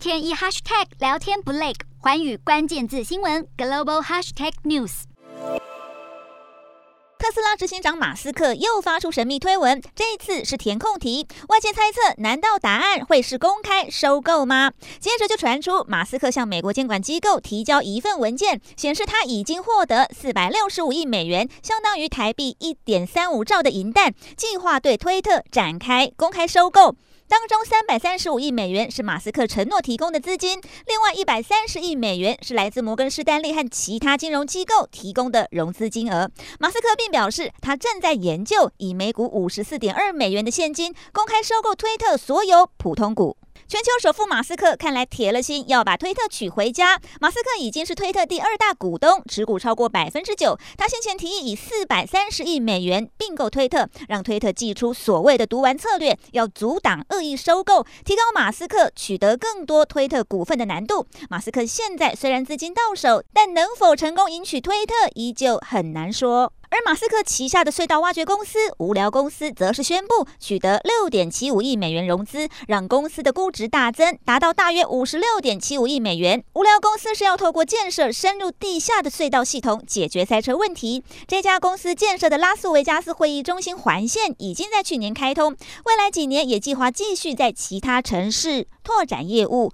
天一 hashtag 聊天不累，寰宇关键字新闻 global hashtag news。特斯拉执行长马斯克又发出神秘推文，这次是填空题，外界猜测，难道答案会是公开收购吗？接着就传出马斯克向美国监管机构提交一份文件，显示他已经获得四百六十五亿美元，相当于台币一点三五兆的银弹，计划对推特展开公开收购。当中三百三十五亿美元是马斯克承诺提供的资金，另外一百三十亿美元是来自摩根士丹利和其他金融机构提供的融资金额。马斯克并表示，他正在研究以每股五十四点二美元的现金公开收购推特所有普通股。全球首富马斯克看来铁了心要把推特娶回家。马斯克已经是推特第二大股东，持股超过百分之九。他先前提议以四百三十亿美元并购推特，让推特祭出所谓的毒丸策略，要阻挡恶意收购，提高马斯克取得更多推特股份的难度。马斯克现在虽然资金到手，但能否成功赢取推特，依旧很难说。而马斯克旗下的隧道挖掘公司无聊公司则是宣布取得六点七五亿美元融资，让公司的估值大增，达到大约五十六点七五亿美元。无聊公司是要透过建设深入地下的隧道系统，解决塞车问题。这家公司建设的拉斯维加斯会议中心环线已经在去年开通，未来几年也计划继续在其他城市拓展业务。